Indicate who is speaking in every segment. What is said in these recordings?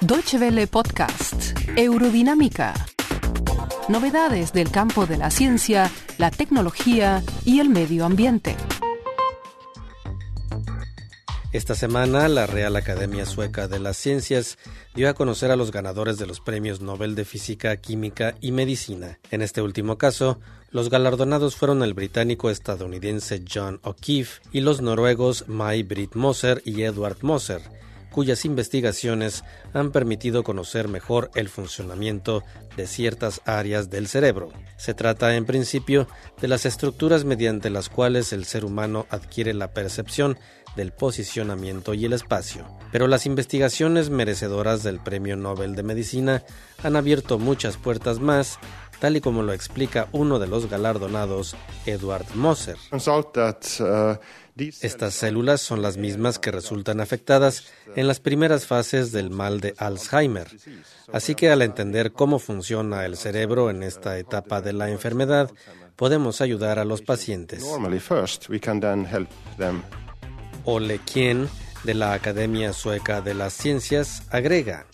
Speaker 1: Deutsche Welle Podcast, Eurodinámica. Novedades del campo de la ciencia, la tecnología y el medio ambiente.
Speaker 2: Esta semana, la Real Academia Sueca de las Ciencias dio a conocer a los ganadores de los premios Nobel de Física, Química y Medicina. En este último caso, los galardonados fueron el británico estadounidense John O'Keefe y los noruegos May Britt Moser y Edward Moser, cuyas investigaciones han permitido conocer mejor el funcionamiento de ciertas áreas del cerebro. Se trata, en principio, de las estructuras mediante las cuales el ser humano adquiere la percepción del posicionamiento y el espacio. Pero las investigaciones merecedoras del Premio Nobel de Medicina han abierto muchas puertas más, tal y como lo explica uno de los galardonados, Edward Moser. Estas células son las mismas que resultan afectadas en las primeras fases del mal de Alzheimer. Así que al entender cómo funciona el cerebro en esta etapa de la enfermedad, podemos ayudar a los pacientes. Ole Kien, de la Academia Sueca de las Ciencias, agrega,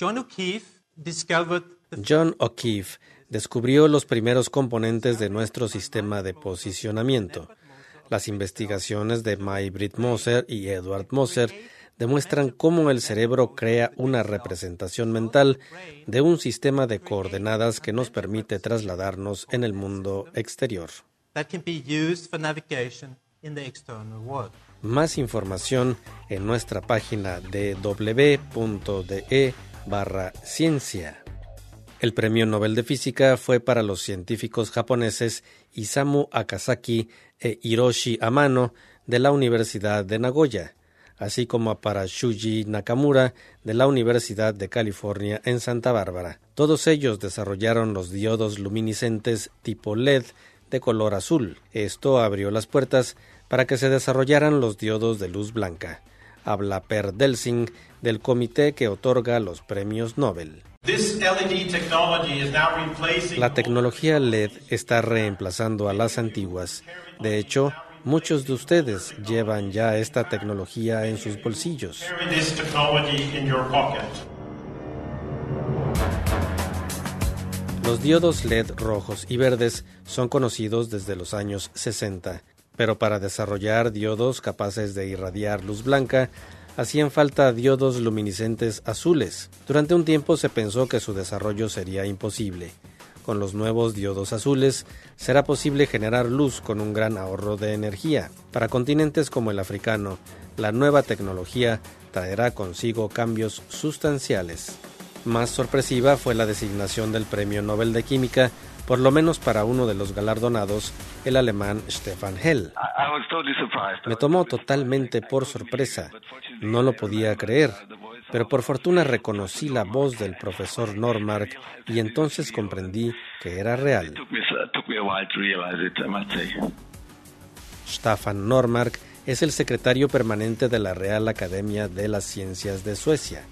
Speaker 2: John O'Keefe descubrió los primeros componentes de nuestro sistema de posicionamiento. Las investigaciones de May Britt Moser y Edward Moser demuestran cómo el cerebro crea una representación mental de un sistema de coordenadas que nos permite trasladarnos en el mundo exterior. Más información en nuestra página de www.de barra ciencia. El premio Nobel de Física fue para los científicos japoneses Isamu Akasaki e Hiroshi Amano de la Universidad de Nagoya, así como para Shuji Nakamura de la Universidad de California en Santa Bárbara. Todos ellos desarrollaron los diodos luminiscentes tipo LED de color azul. Esto abrió las puertas para que se desarrollaran los diodos de luz blanca. Habla Per Delsing del comité que otorga los premios Nobel. La tecnología LED está reemplazando a las antiguas. De hecho, muchos de ustedes llevan ya esta tecnología en sus bolsillos. Los diodos LED rojos y verdes son conocidos desde los años 60, pero para desarrollar diodos capaces de irradiar luz blanca, hacían falta diodos luminiscentes azules. Durante un tiempo se pensó que su desarrollo sería imposible. Con los nuevos diodos azules será posible generar luz con un gran ahorro de energía. Para continentes como el africano, la nueva tecnología traerá consigo cambios sustanciales. Más sorpresiva fue la designación del Premio Nobel de Química por lo menos para uno de los galardonados, el alemán Stefan Hell. Me tomó totalmente por sorpresa, no lo podía creer, pero por fortuna reconocí la voz del profesor Normark y entonces comprendí que era real. Stefan Normark es el secretario permanente de la Real Academia de las Ciencias de Suecia.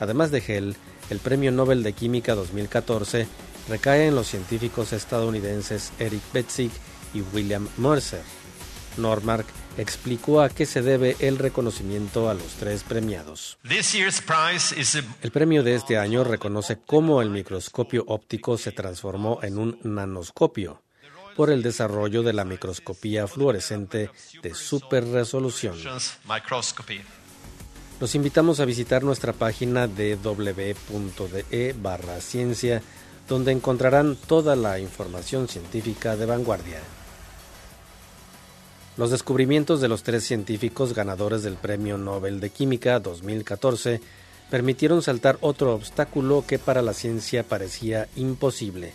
Speaker 2: Además de Hell, el Premio Nobel de Química 2014 recae en los científicos estadounidenses Eric Betzig y William Mercer. Normark explicó a qué se debe el reconocimiento a los tres premiados. El premio de este año reconoce cómo el microscopio óptico se transformó en un nanoscopio por el desarrollo de la microscopía fluorescente de super resolución. Los invitamos a visitar nuestra página de www.de barra ciencia donde encontrarán toda la información científica de vanguardia. Los descubrimientos de los tres científicos ganadores del Premio Nobel de Química 2014 permitieron saltar otro obstáculo que para la ciencia parecía imposible.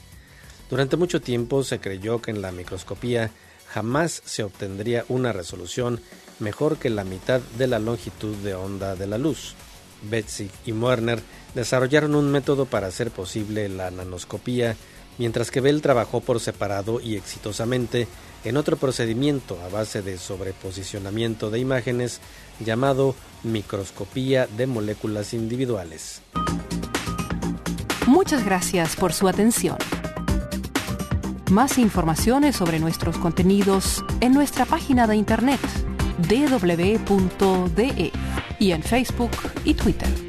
Speaker 2: Durante mucho tiempo se creyó que en la microscopía jamás se obtendría una resolución mejor que la mitad de la longitud de onda de la luz. Betsy y Werner desarrollaron un método para hacer posible la nanoscopía, mientras que Bell trabajó por separado y exitosamente en otro procedimiento a base de sobreposicionamiento de imágenes llamado microscopía de moléculas individuales.
Speaker 1: Muchas gracias por su atención. Más informaciones sobre nuestros contenidos en nuestra página de internet www.de y en Facebook y Twitter.